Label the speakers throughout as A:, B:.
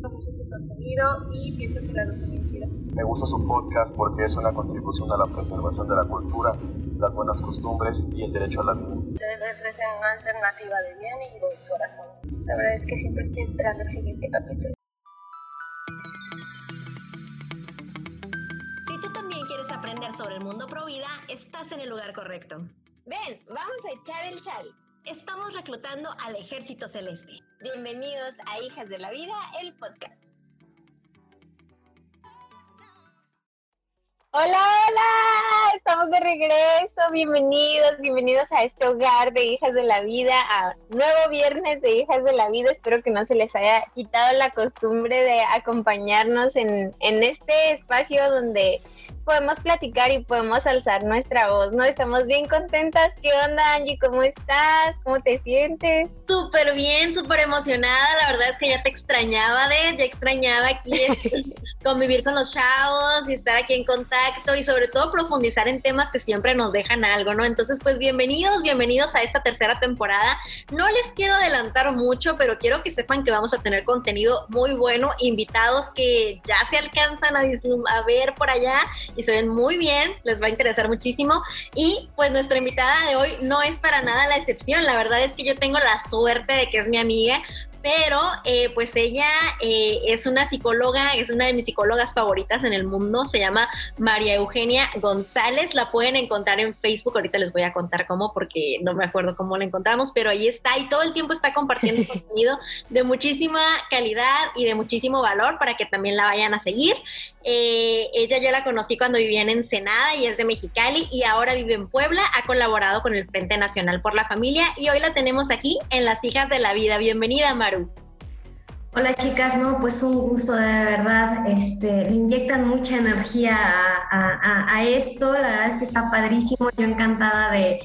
A: gusta mucho su contenido y pienso que la chida.
B: Me gusta su podcast porque es una contribución a la preservación de la cultura, las buenas costumbres y el derecho a la vida.
A: Ustedes ofrecen una alternativa de bien y de corazón. La verdad es que siempre estoy esperando el siguiente capítulo.
C: Si tú también quieres aprender sobre el mundo pro vida, estás en el lugar correcto.
D: Ven, vamos a echar el chal.
C: Estamos reclutando al Ejército Celeste.
D: Bienvenidos a Hijas de la Vida, el podcast. Hola, hola, estamos de regreso, bienvenidos, bienvenidos a este hogar de Hijas de la Vida, a nuevo viernes de Hijas de la Vida, espero que no se les haya quitado la costumbre de acompañarnos en, en este espacio donde podemos platicar y podemos alzar nuestra voz, ¿no? Estamos bien contentas. ¿Qué onda, Angie? ¿Cómo estás? ¿Cómo te sientes?
C: Súper bien, súper emocionada. La verdad es que ya te extrañaba, de, ya extrañaba aquí convivir con los chavos y estar aquí en contacto y sobre todo profundizar en temas que siempre nos dejan algo, ¿no? Entonces, pues bienvenidos, bienvenidos a esta tercera temporada. No les quiero adelantar mucho, pero quiero que sepan que vamos a tener contenido muy bueno, invitados que ya se alcanzan a, a ver por allá y se ven muy bien, les va a interesar muchísimo. Y pues nuestra invitada de hoy no es para nada la excepción, la verdad es que yo tengo la suerte de que es mi amiga, pero eh, pues ella eh, es una psicóloga, es una de mis psicólogas favoritas en el mundo, se llama María Eugenia González, la pueden encontrar en Facebook, ahorita les voy a contar cómo porque no me acuerdo cómo la encontramos, pero ahí está y todo el tiempo está compartiendo contenido de muchísima calidad y de muchísimo valor para que también la vayan a seguir. Eh, ella yo la conocí cuando vivía en Ensenada y es de Mexicali y ahora vive en Puebla, ha colaborado con el Frente Nacional por la Familia y hoy la tenemos aquí en Las Hijas de la Vida. Bienvenida, María.
E: Hola chicas, no, pues un gusto de verdad, este, le inyectan mucha energía a, esto, la verdad es que está padrísimo, yo encantada de,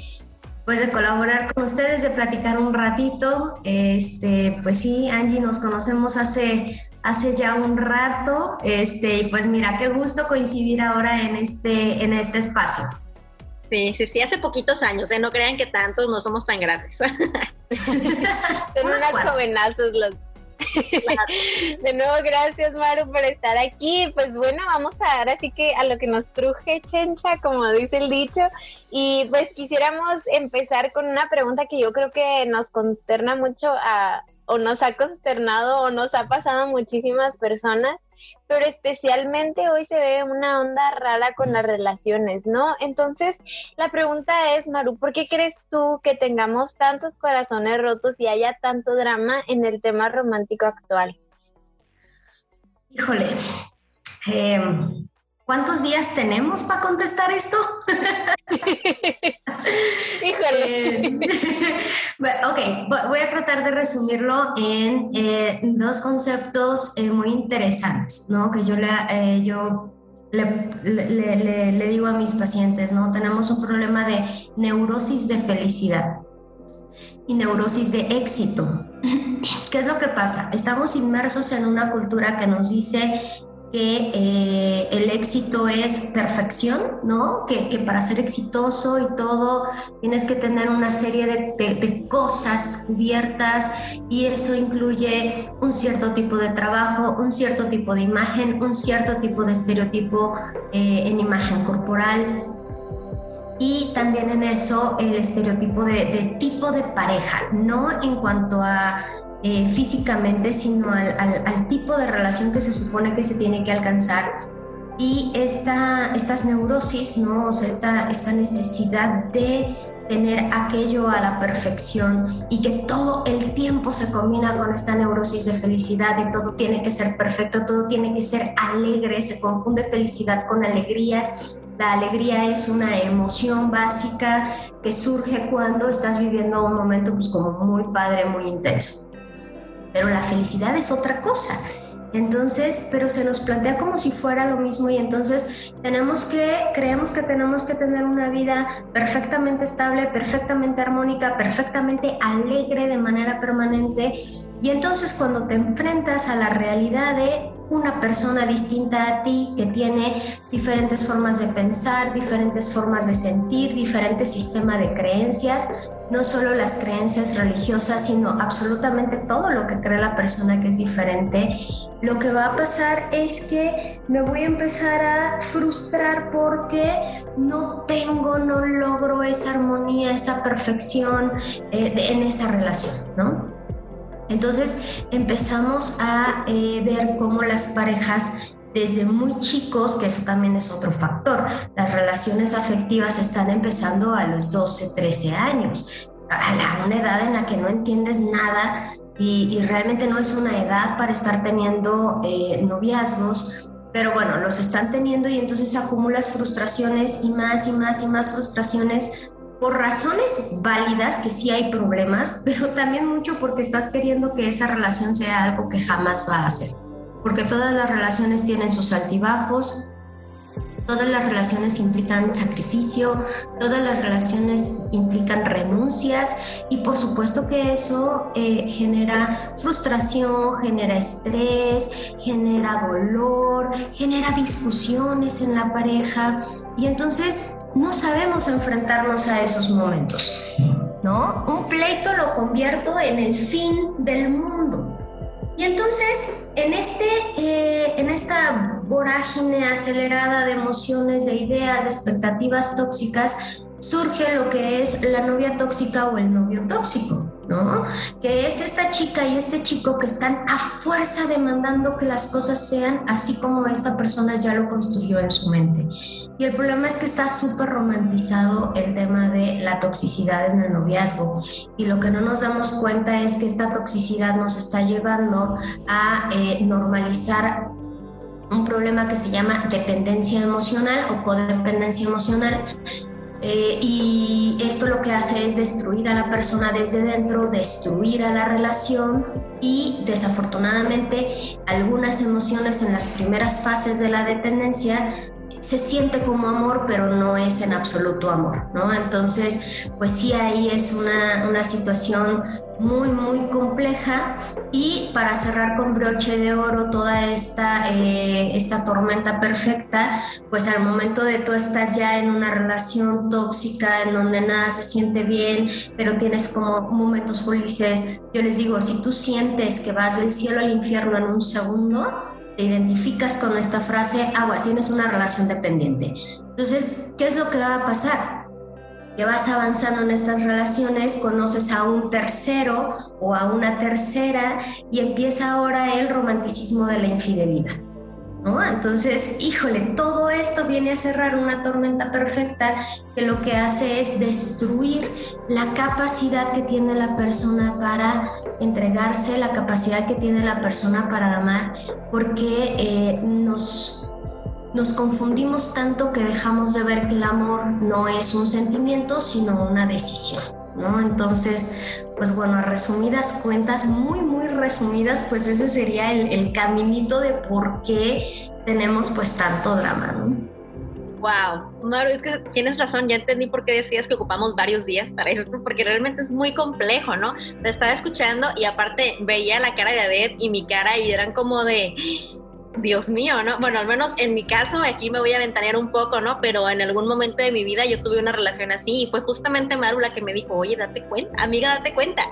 E: pues de colaborar con ustedes, de platicar un ratito, este, pues sí, Angie, nos conocemos hace, hace ya un rato, este, y pues mira, qué gusto coincidir ahora en este, en este espacio.
C: Sí, sí, sí, hace poquitos años, ¿eh? no crean que tantos, no somos tan grandes. Son
D: unas jovenazos los De nuevo, gracias Maru por estar aquí. Pues bueno, vamos a dar así que a lo que nos truje Chencha, como dice el dicho. Y pues quisiéramos empezar con una pregunta que yo creo que nos consterna mucho a, o nos ha consternado o nos ha pasado a muchísimas personas pero especialmente hoy se ve una onda rara con las relaciones, ¿no? Entonces, la pregunta es, Maru, ¿por qué crees tú que tengamos tantos corazones rotos y haya tanto drama en el tema romántico actual?
E: Híjole, em, ¿Cuántos días tenemos para contestar esto? Híjole. Eh, ok, voy a tratar de resumirlo en eh, dos conceptos eh, muy interesantes, ¿no? Que yo, le, yo le, le, digo a mis pacientes, ¿no? Tenemos un problema de neurosis de felicidad y neurosis de éxito. ¿Qué es lo que pasa? Estamos inmersos en una cultura que nos dice que eh, el éxito es perfección, ¿no? Que, que, para ser exitoso y todo tienes que tener una serie de, de, cosas cubiertas y eso incluye un cierto tipo de trabajo, un cierto tipo de imagen, un cierto tipo de estereotipo eh, en imagen corporal, y también en eso el estereotipo de, de, tipo de pareja, no en cuanto a eh, físicamente, sino al, tipo de relación que se supone que se tiene que alcanzar. Y esta, estas neurosis, ¿no? Esta, esta necesidad de tener aquello a la perfección y que todo el tiempo se combina con esta neurosis de felicidad y todo tiene que ser perfecto, todo tiene que ser alegre, se confunde felicidad con alegría. La alegría es una emoción básica que surge cuando estás viviendo un momento pues como muy padre, muy intenso pero la felicidad es otra cosa. Entonces, pero se nos plantea como si fuera lo mismo y entonces tenemos que, creemos que tenemos que tener una vida perfectamente estable, perfectamente armónica, perfectamente alegre de manera permanente. Y entonces cuando te enfrentas a la realidad de una persona distinta a ti que tiene diferentes formas de pensar, diferentes formas de sentir, diferente sistema de creencias, no solo las creencias religiosas, sino absolutamente todo lo que cree la persona que es diferente, lo que va a pasar es que me voy a empezar a frustrar porque no tengo, no logro esa armonía, esa perfección eh, en esa relación, ¿no? Entonces empezamos a eh, ver cómo las parejas desde muy chicos, que eso también es otro factor. Las relaciones afectivas están empezando a los 12, 13 años, a una edad en la que no entiendes nada y, realmente no es una edad para estar teniendo eh, noviazgos. Pero bueno, los están teniendo y entonces acumulas frustraciones y más y más y más frustraciones por razones válidas, que sí hay problemas, pero también mucho porque estás queriendo que esa relación sea algo que jamás va a ser porque todas las relaciones tienen sus altibajos, todas las relaciones implican sacrificio, todas las relaciones implican renuncias y por supuesto que eso eh, genera frustración, genera estrés, genera dolor, genera discusiones en la pareja y entonces no sabemos enfrentarnos a esos momentos. ¿No? Un pleito lo convierto en el fin del mundo. Y entonces, en, este, eh, en esta vorágine acelerada de emociones, de ideas, de expectativas tóxicas, surge lo que es la novia tóxica o el novio tóxico. ¿No? Que es esta chica y este chico que están a fuerza demandando que las cosas sean así como esta persona ya lo construyó en su mente. Y el problema es que está súper romantizado el tema de la toxicidad en el noviazgo. Y lo que no nos damos cuenta es que esta toxicidad nos está llevando a eh, normalizar un problema que se llama dependencia emocional o codependencia emocional eh, y esto lo que hace es destruir a la persona desde dentro, destruir a la relación y desafortunadamente algunas emociones en las primeras fases de la dependencia se siente como amor, pero no es en absoluto amor, ¿no? Entonces, pues sí, ahí es una, una situación muy, muy compleja. Y para cerrar con broche de oro toda esta, eh, esta tormenta perfecta, pues al momento de tú estar ya en una relación tóxica, en donde nada se siente bien, pero tienes como momentos felices, yo les digo, si tú sientes que vas del cielo al infierno en un segundo, te identificas con esta frase, aguas, tienes una relación dependiente. Entonces, ¿qué es lo que va a pasar? Que vas avanzando en estas relaciones, conoces a un tercero o a una tercera y empieza ahora el romanticismo de la infidelidad. Entonces, híjole, todo esto viene a cerrar una tormenta perfecta que lo que hace es destruir la capacidad que tiene la persona para entregarse, la capacidad que tiene la persona para amar, porque eh, nos, nos confundimos tanto que dejamos de ver que el amor no es un sentimiento, sino una decisión. ¿No? Entonces, pues bueno, a resumidas cuentas, muy, muy resumidas, pues ese sería el, caminito de por qué tenemos pues tanto drama, ¿no?
C: Wow, Maru, es que tienes razón, ya entendí por qué decías que ocupamos varios días para esto, porque realmente es muy complejo, ¿no? Te estaba escuchando y aparte veía la cara de Adet y mi cara y eran como de, Dios mío, ¿no? Bueno, al menos en mi caso, aquí me voy a ventanear un poco, ¿no? Pero en algún momento de mi vida yo tuve una relación así y fue justamente Maru la que me dijo, oye, date cuenta, amiga, date cuenta.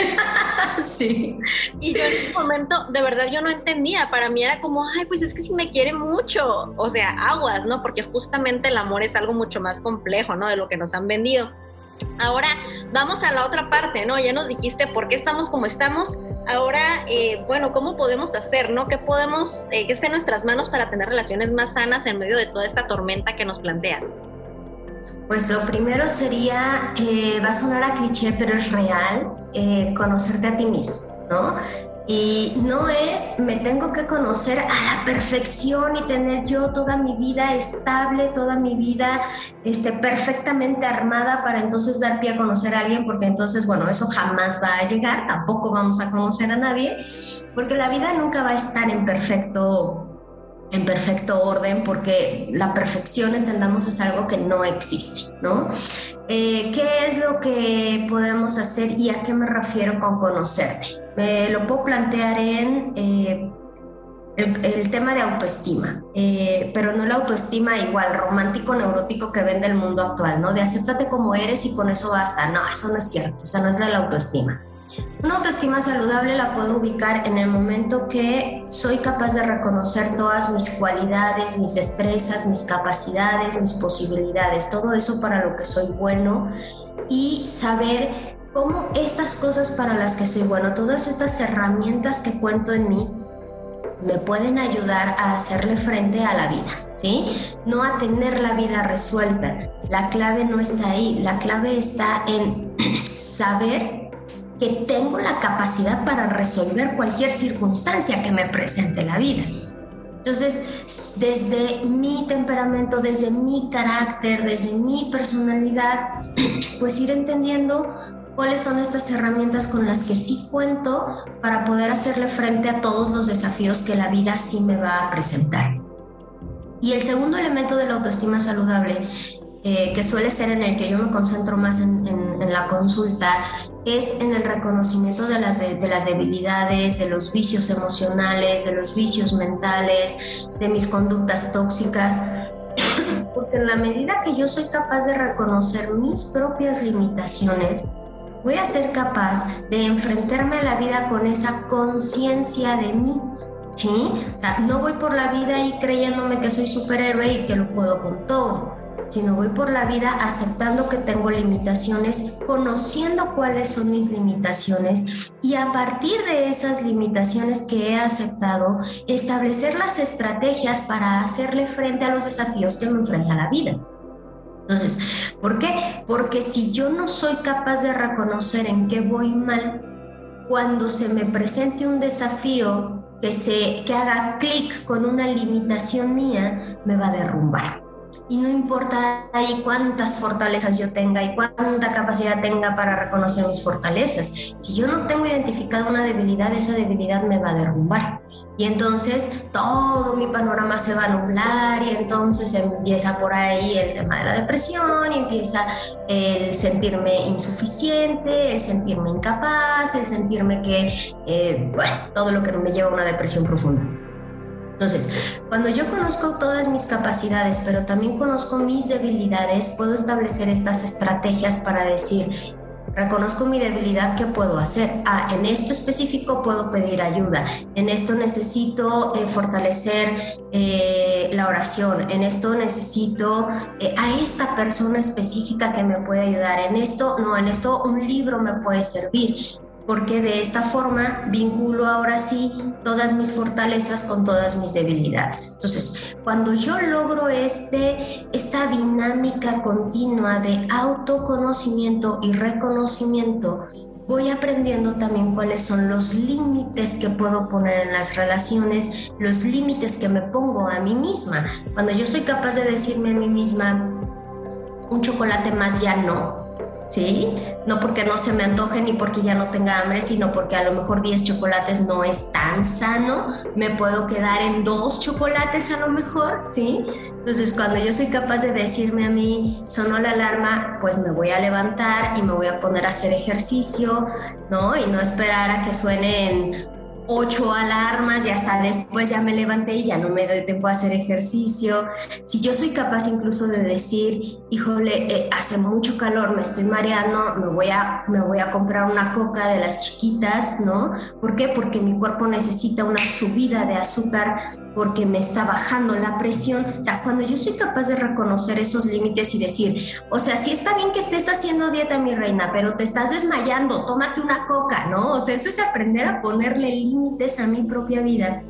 E: sí.
C: Y yo en ese momento, de verdad, yo no entendía. Para mí era como, ay, pues es que si me quiere mucho. O sea, aguas, ¿no? Porque justamente el amor es algo mucho más complejo, ¿no? De lo que nos han vendido. Ahora, vamos a la otra parte, ¿no? Ya nos dijiste por qué estamos como estamos Ahora, eh, bueno, ¿cómo podemos hacer, no? ¿Qué podemos, eh, que esté en nuestras manos para tener relaciones más sanas en medio de toda esta tormenta que nos planteas?
E: Pues lo primero sería, eh, va a sonar a cliché, pero es real, conocerte a ti mismo, ¿no? Y no es me tengo que conocer a la perfección y tener yo toda mi vida estable, toda mi vida este, perfectamente armada para entonces dar pie a conocer a alguien, porque entonces, bueno, eso jamás va a llegar, tampoco vamos a conocer a nadie, porque la vida nunca va a estar en perfecto en perfecto orden, porque la perfección, entendamos, es algo que no existe, ¿no? Eh, ¿Qué es lo que podemos hacer y a qué me refiero con conocerte? Lo puedo plantear en, eh, el, tema de autoestima, eh, pero no la autoestima igual romántico, neurótico que vende el mundo actual, ¿no? De acéptate como eres y con eso basta. No, eso no es cierto, esa no es la autoestima. Una autoestima saludable la puedo ubicar en el momento que soy capaz de reconocer todas mis cualidades, mis destrezas, mis capacidades, mis posibilidades, todo eso para lo que soy bueno y saber cómo estas cosas para las que soy bueno, todas estas herramientas que cuento en mí, me pueden ayudar a hacerle frente a la vida, ¿sí? No a tener la vida resuelta. La clave no está ahí, la clave está en saber que tengo la capacidad para resolver cualquier circunstancia que me presente la vida. Entonces, desde mi temperamento, desde mi carácter, desde mi personalidad, pues ir entendiendo cuáles son estas herramientas con las que sí cuento para poder hacerle frente a todos los desafíos que la vida sí me va a presentar. Y el segundo elemento de la autoestima saludable, eh, que suele ser en el que yo me concentro más en, la consulta, es en el reconocimiento de las, de las debilidades, de los vicios emocionales, de los vicios mentales, de mis conductas tóxicas porque en la medida que yo soy capaz de reconocer mis propias limitaciones, voy a ser capaz de enfrentarme a la vida con esa conciencia de mí. ¿Sí? O sea, no voy por la vida y creyéndome que soy superhéroe y que lo puedo con todo, sino voy por la vida aceptando que tengo limitaciones, conociendo cuáles son mis limitaciones y a partir de esas limitaciones que he aceptado, establecer las estrategias para hacerle frente a los desafíos que me enfrenta la vida. Entonces, ¿por qué? Porque si yo no soy capaz de reconocer en qué voy mal, cuando se me presente un desafío que, se, que haga clic con una limitación mía, me va a derrumbar y no importa ahí cuántas fortalezas yo tenga y cuánta capacidad tenga para reconocer mis fortalezas. Si yo no tengo identificado una debilidad, esa debilidad me va a derrumbar. Y entonces todo mi panorama se va a nublar y entonces empieza por ahí el tema de la depresión, empieza el sentirme insuficiente, el sentirme incapaz, el sentirme que, eh, bueno, todo lo que me lleva a una depresión profunda. Entonces, cuando yo conozco todas mis capacidades, pero también conozco mis debilidades, puedo establecer estas estrategias para decir, reconozco mi debilidad, ¿qué puedo hacer? Ah, en esto específico puedo pedir ayuda, en esto necesito eh, fortalecer eh, la oración, en esto necesito eh, a esta persona específica que me puede ayudar, en esto, no, en esto un libro me puede servir porque de esta forma vinculo ahora sí todas mis fortalezas con todas mis debilidades. Entonces, cuando yo logro este, esta dinámica continua de autoconocimiento y reconocimiento, voy aprendiendo también cuáles son los límites que puedo poner en las relaciones, los límites que me pongo a mí misma. Cuando yo soy capaz de decirme a mí misma, un chocolate más ya no, ¿sí? No porque no se me antoje ni porque ya no tenga hambre, sino porque a lo mejor 10 chocolates no es tan sano, me puedo quedar en dos chocolates a lo mejor, ¿sí? Entonces cuando yo soy capaz de decirme a mí, sonó la alarma, pues me voy a levantar y me voy a poner a hacer ejercicio, ¿no? Y no esperar a que suenen ocho alarmas y hasta después ya me levanté y ya no me doy tiempo a hacer ejercicio. Si yo soy capaz incluso de decir, híjole, eh, hace mucho calor, me estoy mareando, me voy, a, me voy a comprar una coca de las chiquitas, ¿no? ¿Por qué? Porque mi cuerpo necesita una subida de azúcar porque me está bajando la presión. O sea, cuando yo soy capaz de reconocer esos límites y decir, o sea, sí está bien que estés haciendo dieta, mi reina, pero te estás desmayando, tómate una coca, ¿no? O sea, eso es aprender a ponerle límites a mi propia vida.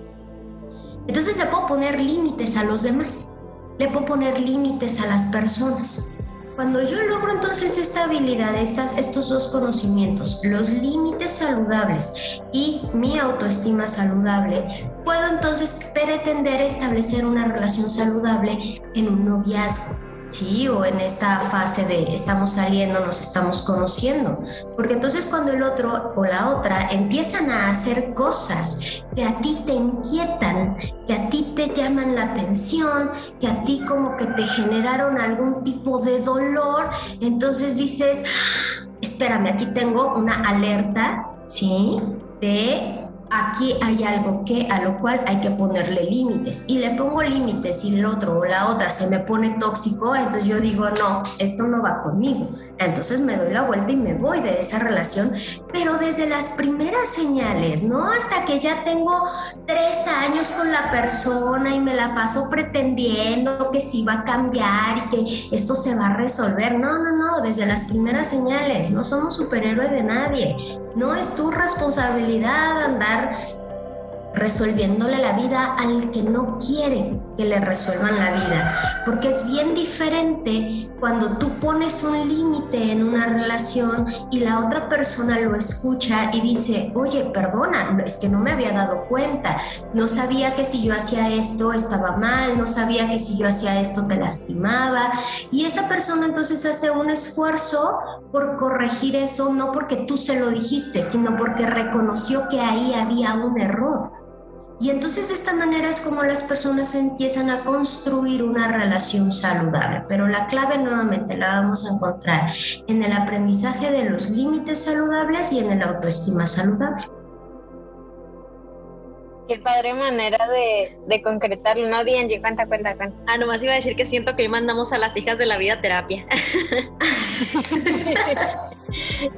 E: Entonces le puedo poner límites a los demás, le puedo poner límites a las personas. Cuando yo logro entonces esta habilidad, estas, estos dos conocimientos, los límites saludables y mi autoestima saludable, puedo entonces pretender establecer una relación saludable en un noviazgo. ¿Sí? O en esta fase de estamos saliendo, nos estamos conociendo. Porque entonces cuando el otro o la otra empiezan a hacer cosas que a ti te inquietan, que a ti te llaman la atención, que a ti como que te generaron algún tipo de dolor, entonces dices, espérame, aquí tengo una alerta, ¿sí? De aquí hay algo que a lo cual hay que ponerle límites y le pongo límites y el otro o la otra se me pone tóxico, entonces yo digo, no, esto no va conmigo. Entonces me doy la vuelta y me voy de esa relación, pero desde las primeras señales, ¿no? Hasta que ya tengo tres años con la persona y me la paso pretendiendo que sí va a cambiar y que esto se va a resolver. No, no, no, desde las primeras señales, no somos superhéroes de nadie. No es tu responsabilidad andar resolviéndole la vida al que no quiere que le resuelvan la vida. Porque es bien diferente cuando tú pones un límite en una relación y la otra persona lo escucha y dice, oye, perdona, es que no me había dado cuenta, no sabía que si yo hacía esto estaba mal, no sabía que si yo hacía esto te lastimaba. Y esa persona entonces hace un esfuerzo por corregir eso, no porque tú se lo dijiste, sino porque reconoció que ahí había un error. Y entonces de esta manera es como las personas empiezan a construir una relación saludable. Pero la clave nuevamente la vamos a encontrar en el aprendizaje de los límites saludables y en el autoestima saludable.
D: Qué padre manera de, de concretarlo, ¿no, Dianji? Cuenta, cuenta, cuenta.
C: Ah, nomás iba a decir que siento que hoy mandamos a las hijas de la vida terapia.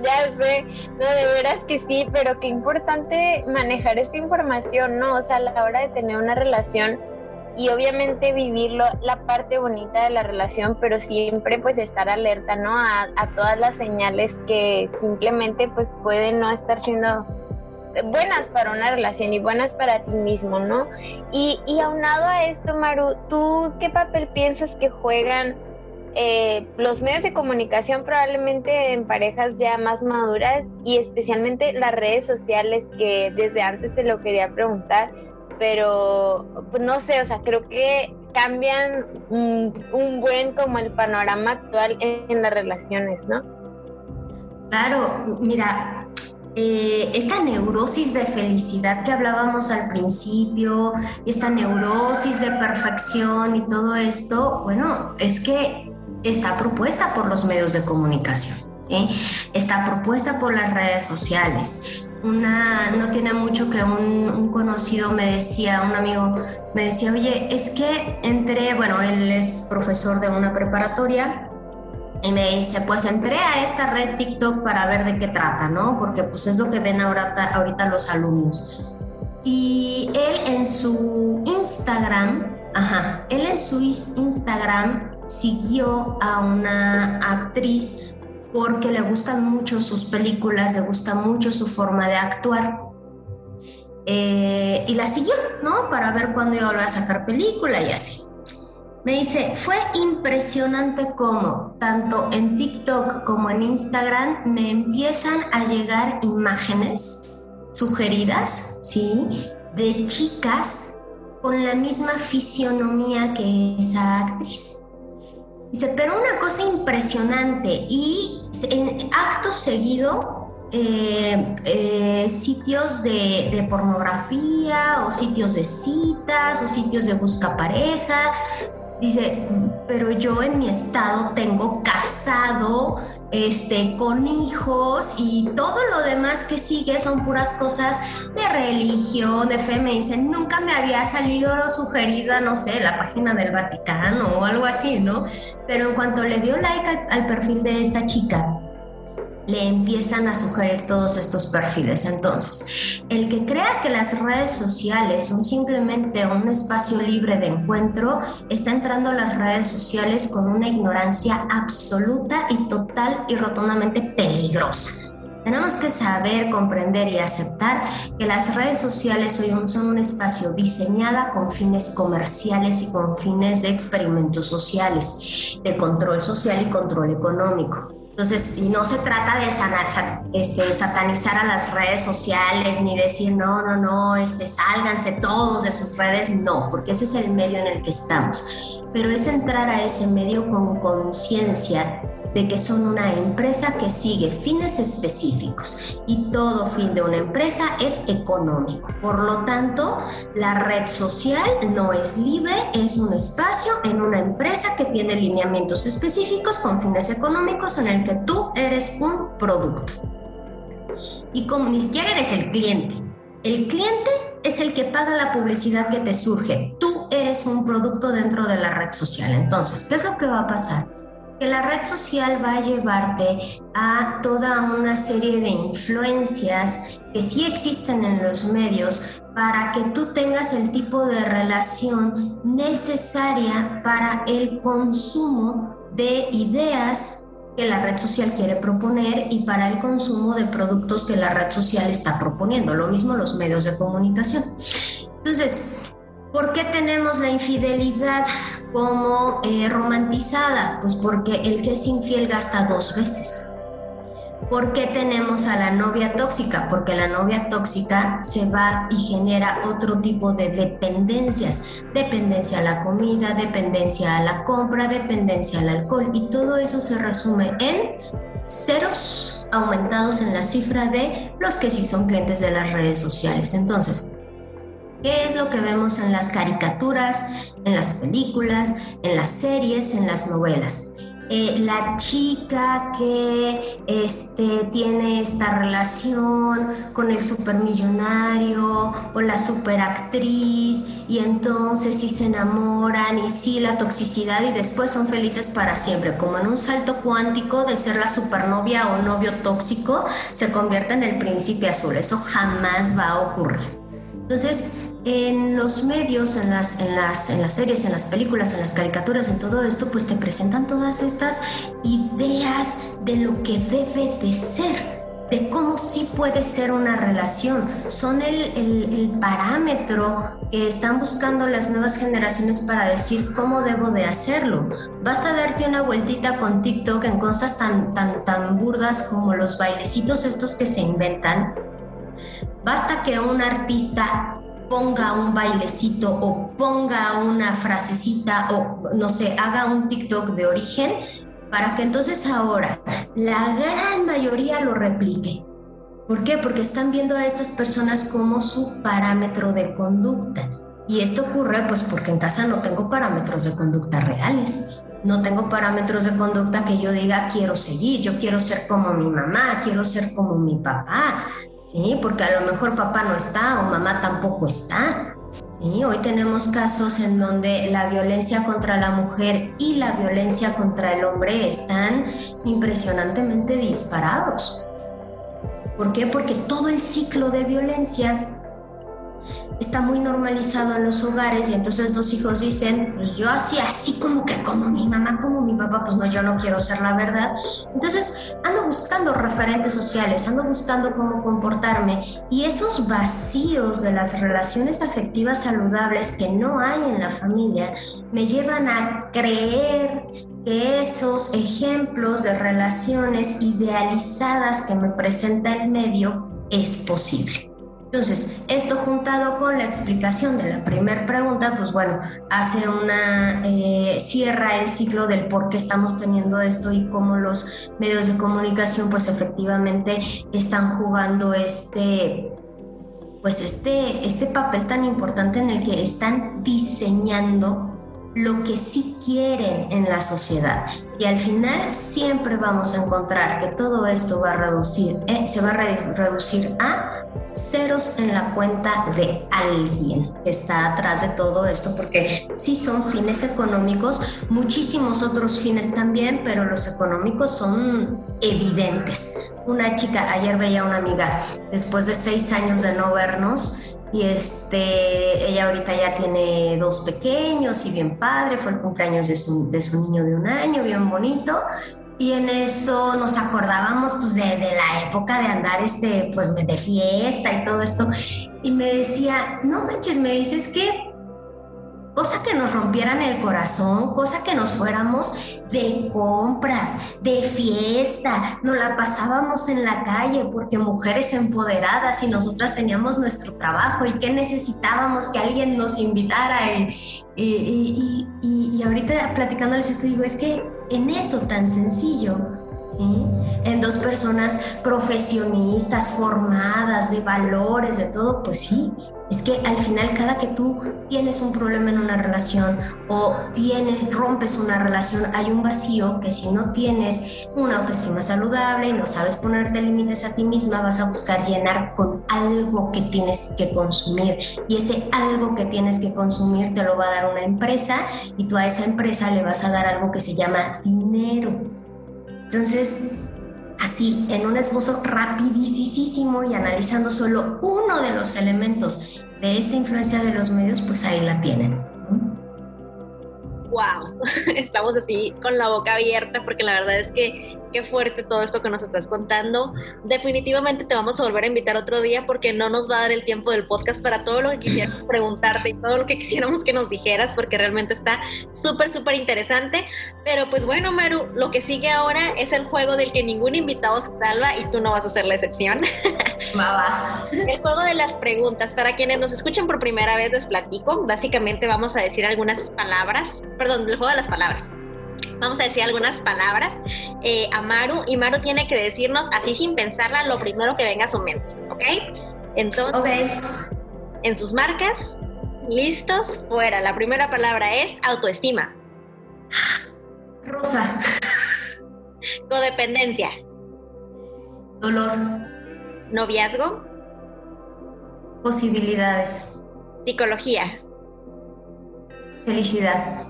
D: ya sé, no, de veras que sí, pero qué importante manejar esta información, ¿no? O sea, a la hora de tener una relación y obviamente vivirlo, la parte bonita de la relación, pero siempre pues estar alerta, ¿no? A, a todas las señales que simplemente pues pueden no estar siendo buenas para una relación y buenas para ti mismo, ¿no? Y, y aunado a esto, Maru, ¿tú qué papel piensas que juegan eh, los medios de comunicación probablemente en parejas ya más maduras y especialmente las redes sociales que desde antes te lo quería preguntar, pero pues no sé, o sea, creo que cambian un, buen como el panorama actual en las relaciones, ¿no?
E: Claro, mira, eh, esta neurosis de felicidad que hablábamos al principio, esta neurosis de perfección y todo esto, bueno, es que está propuesta por los medios de comunicación, está propuesta por las redes sociales. Una, no tiene mucho que un, conocido me decía, un amigo me decía, oye, es que entré, bueno, él es profesor de una preparatoria y me dice, pues entré a esta red TikTok para ver de qué trata, ¿no? Porque pues es lo que ven ahorita, ahorita los alumnos. Y él en su Instagram, ajá, él en su Instagram siguió a una actriz porque le gustan mucho sus películas, le gusta mucho su forma de actuar. Eh, y la siguió, ¿no? Para ver cuándo iba a volver a sacar película y así. Me dice, fue impresionante cómo tanto en TikTok como en Instagram me empiezan a llegar imágenes sugeridas, ¿sí? De chicas con la misma fisionomía que esa actriz. Dice, pero una cosa impresionante y en acto seguido eh, eh, sitios de, de, pornografía o sitios de citas o sitios de busca pareja Dice, pero yo en mi estado tengo casado, este, con hijos y todo lo demás que sigue son puras cosas de religión, de fe. Me dice, nunca me había salido sugerida, no sé, la página del Vaticano o algo así, ¿no? Pero en cuanto le dio like al perfil de esta chica, le empiezan a sugerir todos estos perfiles. Entonces, el que crea que las redes sociales son simplemente un espacio libre de encuentro, está entrando a las redes sociales con una ignorancia absoluta y total y rotundamente peligrosa. Tenemos que saber, comprender y aceptar que las redes sociales hoy son un espacio diseñada con fines comerciales y con fines de experimentos sociales, de control social y control económico. Entonces, y no se trata de este, satanizar a las redes sociales ni decir, no, no, no, este, sálganse todos de sus redes, no, porque ese es el medio en el que estamos. Pero es entrar a ese medio con conciencia de que son una empresa que sigue fines específicos y todo fin de una empresa es económico. Por lo tanto, la red social no es libre, es un espacio en una empresa que tiene lineamientos específicos con fines económicos en el que tú eres un producto. Y como ni siquiera eres el cliente, El cliente es el que paga la publicidad que te surge. Tú eres un producto dentro de la red social. Entonces, ¿qué es lo que va a pasar? Que la red social va a llevarte a toda una serie de influencias que sí existen en los medios para que tú tengas el tipo de relación necesaria para el consumo de ideas que la red social quiere proponer y para el consumo de productos que la red social está proponiendo. Lo mismo los medios de comunicación. Entonces, ¿por qué tenemos la infidelidad como eh, romantizada? Pues porque el que es infiel gasta dos veces. ¿Por qué tenemos a la novia tóxica? Porque la novia tóxica se va y genera otro tipo de dependencias. Dependencia a la comida, dependencia a la compra, dependencia al alcohol. Y todo eso se resume en ceros aumentados en la cifra de los que sí son clientes de las redes sociales. Entonces, ¿qué es lo que vemos en las caricaturas, en las películas, en las series, en las novelas? Eh, la chica que este, tiene esta relación con el supermillonario o la superactriz y entonces sí se enamoran y sí la toxicidad y después son felices para siempre, como en un salto cuántico de ser la supernovia o novio tóxico se convierte en el príncipe azul. Eso jamás va a ocurrir. Entonces, en los medios, en las, en, las, en las series, en las películas, en las caricaturas, en todo esto, pues te presentan todas estas ideas de lo que debe de ser, de cómo sí puede ser una relación. Son el, el, parámetro que están buscando las nuevas generaciones para decir cómo debo de hacerlo. Basta darte una vueltita con TikTok en cosas tan, tan, tan burdas como los bailecitos estos que se inventan. Basta que un artista ponga un bailecito o ponga una frasecita o no sé, haga un TikTok de origen para que entonces ahora la gran mayoría lo replique. ¿Por qué? Porque están viendo a estas personas como su parámetro de conducta. Y esto ocurre pues porque en casa no tengo parámetros de conducta reales. No tengo parámetros de conducta que yo diga quiero seguir, yo quiero ser como mi mamá, quiero ser como mi papá, ¿sí? Porque a lo mejor papá no está o mamá tampoco está. ¿sí? Hoy tenemos casos en donde la violencia contra la mujer y la violencia contra el hombre están impresionantemente disparados. ¿Por qué? Porque todo el ciclo de violencia está muy normalizado en los hogares y entonces los hijos dicen, pues yo así, así como que como mi mamá, como mi papá, pues no, yo no quiero ser la verdad. Entonces ando buscando referentes sociales, ando buscando cómo comportarme y esos vacíos de las relaciones afectivas saludables que no hay en la familia me llevan a creer que esos ejemplos de relaciones idealizadas que me presenta el medio es posible. Entonces, esto juntado con la explicación de la primera pregunta, pues bueno, hace una, eh, cierra el ciclo del por qué estamos teniendo esto y cómo los medios de comunicación pues efectivamente están jugando este, pues este, este papel tan importante en el que están diseñando lo que sí quieren en la sociedad. Y al final siempre vamos a encontrar que todo esto va a reducir, eh, se va a reducir a ceros en la cuenta de alguien que está atrás de todo esto, porque sí son fines económicos, muchísimos otros fines también, pero los económicos son evidentes. Una chica, ayer veía una amiga, después de seis años de no vernos, y este, ella ahorita ya tiene dos pequeños y bien padre, fue el cumpleaños de su, de su niño de un año, bien bonito. Y en eso nos acordábamos pues de, de, la época de andar este, pues de fiesta y todo esto. Y me decía, no manches, me dices que cosa que nos rompieran el corazón, cosa que nos fuéramos de compras, de fiesta, nos la pasábamos en la calle porque mujeres empoderadas y nosotras teníamos nuestro trabajo y que necesitábamos que alguien nos invitara. Y, y, y, y ahorita platicándoles esto digo, es que en eso tan sencillo, en dos personas profesionistas, formadas, de valores, de todo, pues sí, es que al final cada que tú tienes un problema en una relación o tienes, rompes una relación, hay un vacío que si no tienes una autoestima saludable y no sabes ponerte límites a ti misma, vas a buscar llenar con algo que tienes que consumir. Y ese algo que tienes que consumir te lo va a dar una empresa y tú a esa empresa le vas a dar algo que se llama dinero. Entonces, así en un esbozo rapidísimo y analizando solo uno de los elementos de esta influencia de los medios, pues ahí la tienen.
C: Wow, estamos así con la boca abierta porque la verdad es que qué fuerte todo esto que nos estás contando. Definitivamente te vamos a volver a invitar otro día porque no nos va a dar el tiempo del podcast para todo lo que quisiéramos preguntarte y todo lo que quisiéramos que nos dijeras porque realmente está súper, súper interesante. Pero pues bueno, Maru, lo que sigue ahora es el juego del que ningún invitado se salva y tú no vas a ser la excepción.
E: Va, va.
C: El juego de las preguntas. Para quienes nos escuchan por primera vez, les platico. Básicamente vamos a decir algunas palabras, perdón, el juego de las palabras vamos a decir algunas palabras eh, a Maru y Maru tiene que decirnos así sin pensarla lo primero que venga a su mente, ¿ok? Entonces, en sus marcas, listos, fuera. La primera palabra es autoestima.
E: Rosa.
C: Codependencia.
E: Dolor.
C: Noviazgo.
E: Posibilidades.
C: Psicología.
E: Felicidad.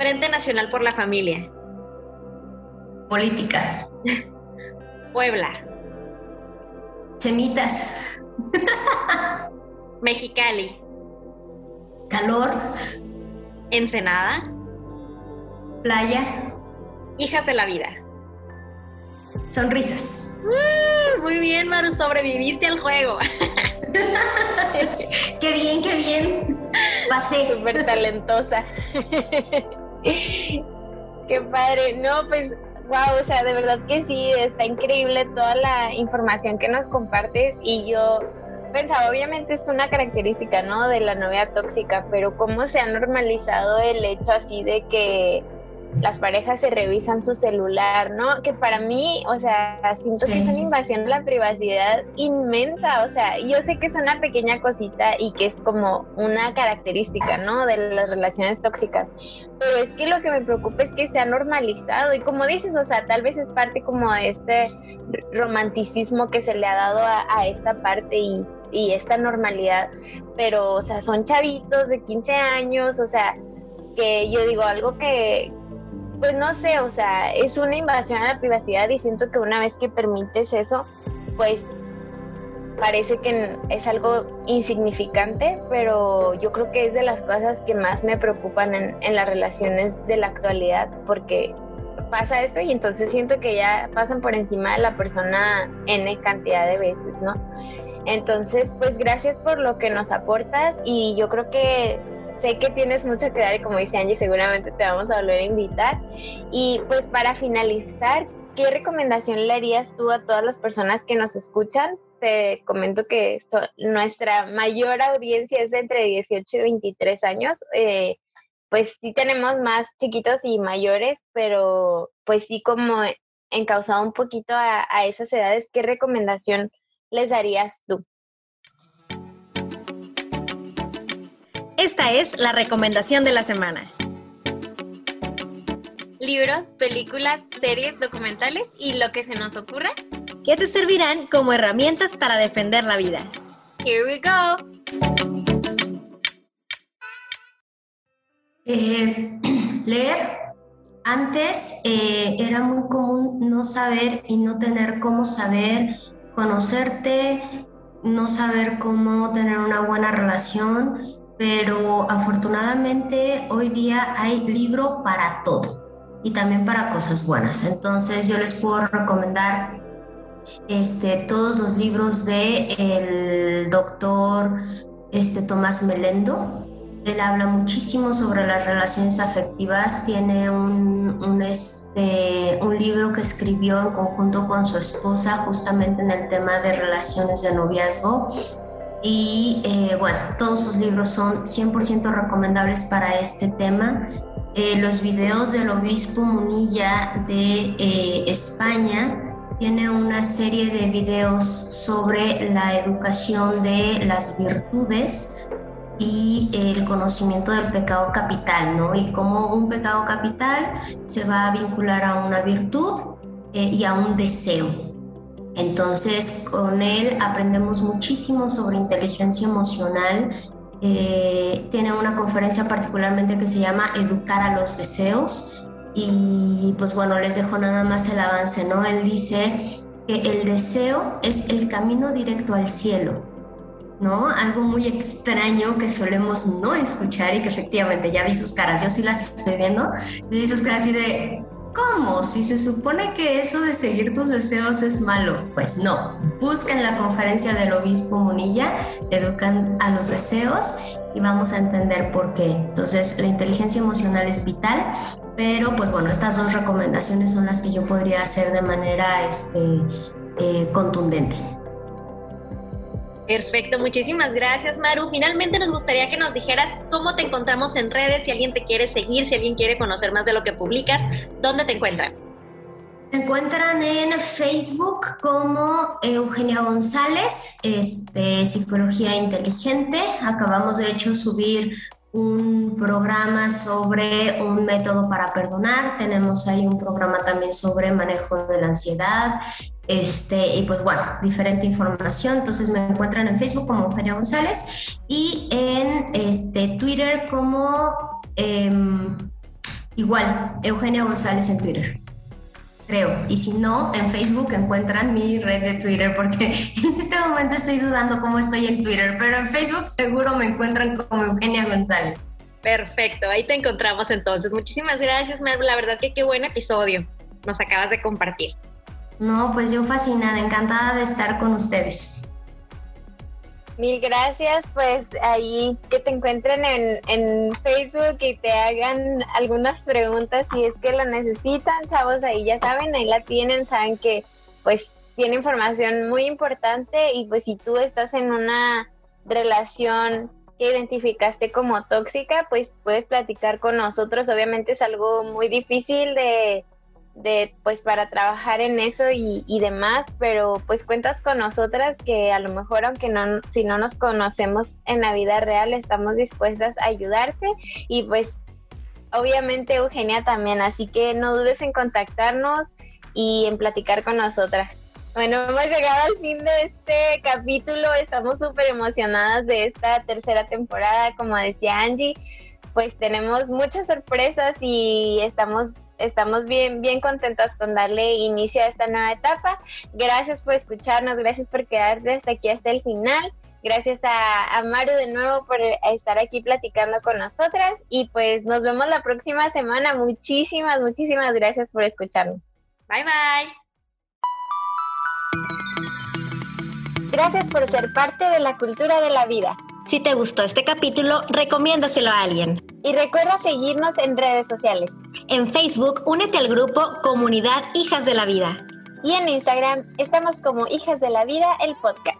C: Frente Nacional por la Familia.
E: Política.
C: Puebla.
E: Semitas.
C: Mexicali.
E: Calor.
C: Ensenada.
E: Playa.
C: Hijas de la vida.
E: Sonrisas.
C: Uh, muy bien, Maru, sobreviviste al juego.
E: qué bien, qué bien. Pasé.
D: Súper talentosa. Qué padre. No, pues, wow, o sea, de verdad que sí, está increíble toda la información que nos compartes y yo pensaba, obviamente es una característica, ¿no? De la novia tóxica, pero cómo se ha normalizado el hecho así de que las parejas se revisan su celular, ¿no? Que para mí, o sea, siento que es una invasión de la privacidad inmensa, o sea, yo sé que es una pequeña cosita y que es como una característica, ¿no? De las relaciones tóxicas, pero es que lo que me preocupa es que se ha normalizado y como dices, o sea, tal vez es parte como de este romanticismo que se le ha dado a, esta parte y, y esta normalidad, pero, o sea, son chavitos de 15 años, o sea, que yo digo algo que, pues no sé, o sea, es una invasión a la privacidad y siento que una vez que permites eso, pues parece que es algo insignificante, pero yo creo que es de las cosas que más me preocupan en, las relaciones de la actualidad, porque pasa eso y entonces siento que ya pasan por encima de la persona N cantidad de veces, ¿no? Entonces, pues gracias por lo que nos aportas y yo creo que sé que tienes mucho que dar y como dice Angie, seguramente te vamos a volver a invitar. Y pues para finalizar, ¿qué recomendación le harías tú a todas las personas que nos escuchan? Te comento que nuestra mayor audiencia es de entre 18 y 23 años. Eh, pues sí tenemos más chiquitos y mayores, pero pues sí como encausado un poquito a, a esas edades, ¿qué recomendación les darías tú?
C: Esta es la recomendación de la semana.
D: Libros, películas, series, documentales y lo que se nos ocurra.
C: Que te servirán como herramientas para defender la vida.
D: Here we go.
E: Eh, leer. Antes eh, era muy común no saber y no tener cómo saber, conocerte, no saber cómo tener una buena relación pero afortunadamente hoy día hay libro para todo y también para cosas buenas. Entonces yo les puedo recomendar este, todos los libros de doctor este, Tomás Melendo. Él habla muchísimo sobre las relaciones afectivas, tiene un, este, un libro que escribió en conjunto con su esposa justamente en el tema de relaciones de noviazgo y eh, bueno, todos sus libros son 100% recomendables para este tema. Eh, los videos del obispo Munilla de eh, España tiene una serie de videos sobre la educación de las virtudes y el conocimiento del pecado capital, ¿no? Y cómo un pecado capital se va a vincular a una virtud y a un deseo. Entonces, con él aprendemos muchísimo sobre inteligencia emocional. Eh, tiene una conferencia particularmente que se llama Educar a los deseos. Y pues bueno, les dejo nada más el avance, ¿no? Él dice que el deseo es el camino directo al cielo, ¿no? Algo muy extraño que solemos no escuchar y que efectivamente ya vi sus caras, yo sí las estoy viendo, vi sus caras así de, ¿Cómo? Si se supone que eso de seguir tus deseos es malo. Pues no. Busquen la conferencia del obispo Munilla, educan a los deseos y vamos a entender por qué. Entonces, la inteligencia emocional es vital, pero pues bueno, estas dos recomendaciones son las que yo podría hacer de manera este, eh, contundente.
C: Perfecto, muchísimas gracias Maru. Finalmente nos gustaría que nos dijeras cómo te encontramos en redes, si alguien te quiere seguir, si alguien quiere conocer más de lo que publicas, ¿dónde te encuentran?
E: Me encuentran en Facebook como Eugenia González, este, Psicología Inteligente. Acabamos de hecho subir un programa sobre un método para perdonar, tenemos ahí un programa también sobre manejo de la ansiedad, este, y pues bueno, diferente información. Entonces me encuentran en Facebook como Eugenia González y en este, Twitter como em, igual, Eugenia González en Twitter creo. Y si no, en Facebook encuentran mi red de Twitter, porque en este momento estoy dudando cómo estoy en Twitter, pero en Facebook seguro me encuentran como Eugenia González.
C: Perfecto, ahí te encontramos entonces. Muchísimas gracias, Mer. La verdad que qué buen episodio nos acabas de compartir.
E: No, pues yo fascinada, encantada de estar con ustedes.
D: Mil gracias, pues ahí que te encuentren en, en, Facebook y te hagan algunas preguntas si es que lo necesitan, chavos, ahí ya saben, ahí la tienen, saben que pues tiene información muy importante y pues si tú estás en una relación que identificaste como tóxica, pues puedes platicar con nosotros, obviamente es algo muy difícil de de pues para trabajar en eso y, demás, pero pues cuentas con nosotras que a lo mejor aunque no, si no nos conocemos en la vida real, estamos dispuestas a ayudarte y pues obviamente Eugenia también, así que no dudes en contactarnos y en platicar con nosotras. Bueno, hemos llegado al fin de este capítulo, estamos súper emocionadas de esta tercera temporada, como decía Angie, pues tenemos muchas sorpresas y estamos estamos bien, bien contentas con darle inicio a esta nueva etapa. Gracias por escucharnos, gracias por quedarte hasta aquí, hasta el final. Gracias a, a, Maru de nuevo por estar aquí platicando con nosotras y pues nos vemos la próxima semana. Muchísimas, muchísimas gracias por escucharnos.
C: Bye bye.
D: Gracias por ser parte de la cultura de la vida.
C: Si te gustó este capítulo, recomiéndaselo a alguien.
D: Y recuerda seguirnos en redes sociales.
C: En Facebook, únete al grupo Comunidad Hijas de la Vida.
D: Y en Instagram estamos como Hijas de la Vida, el podcast.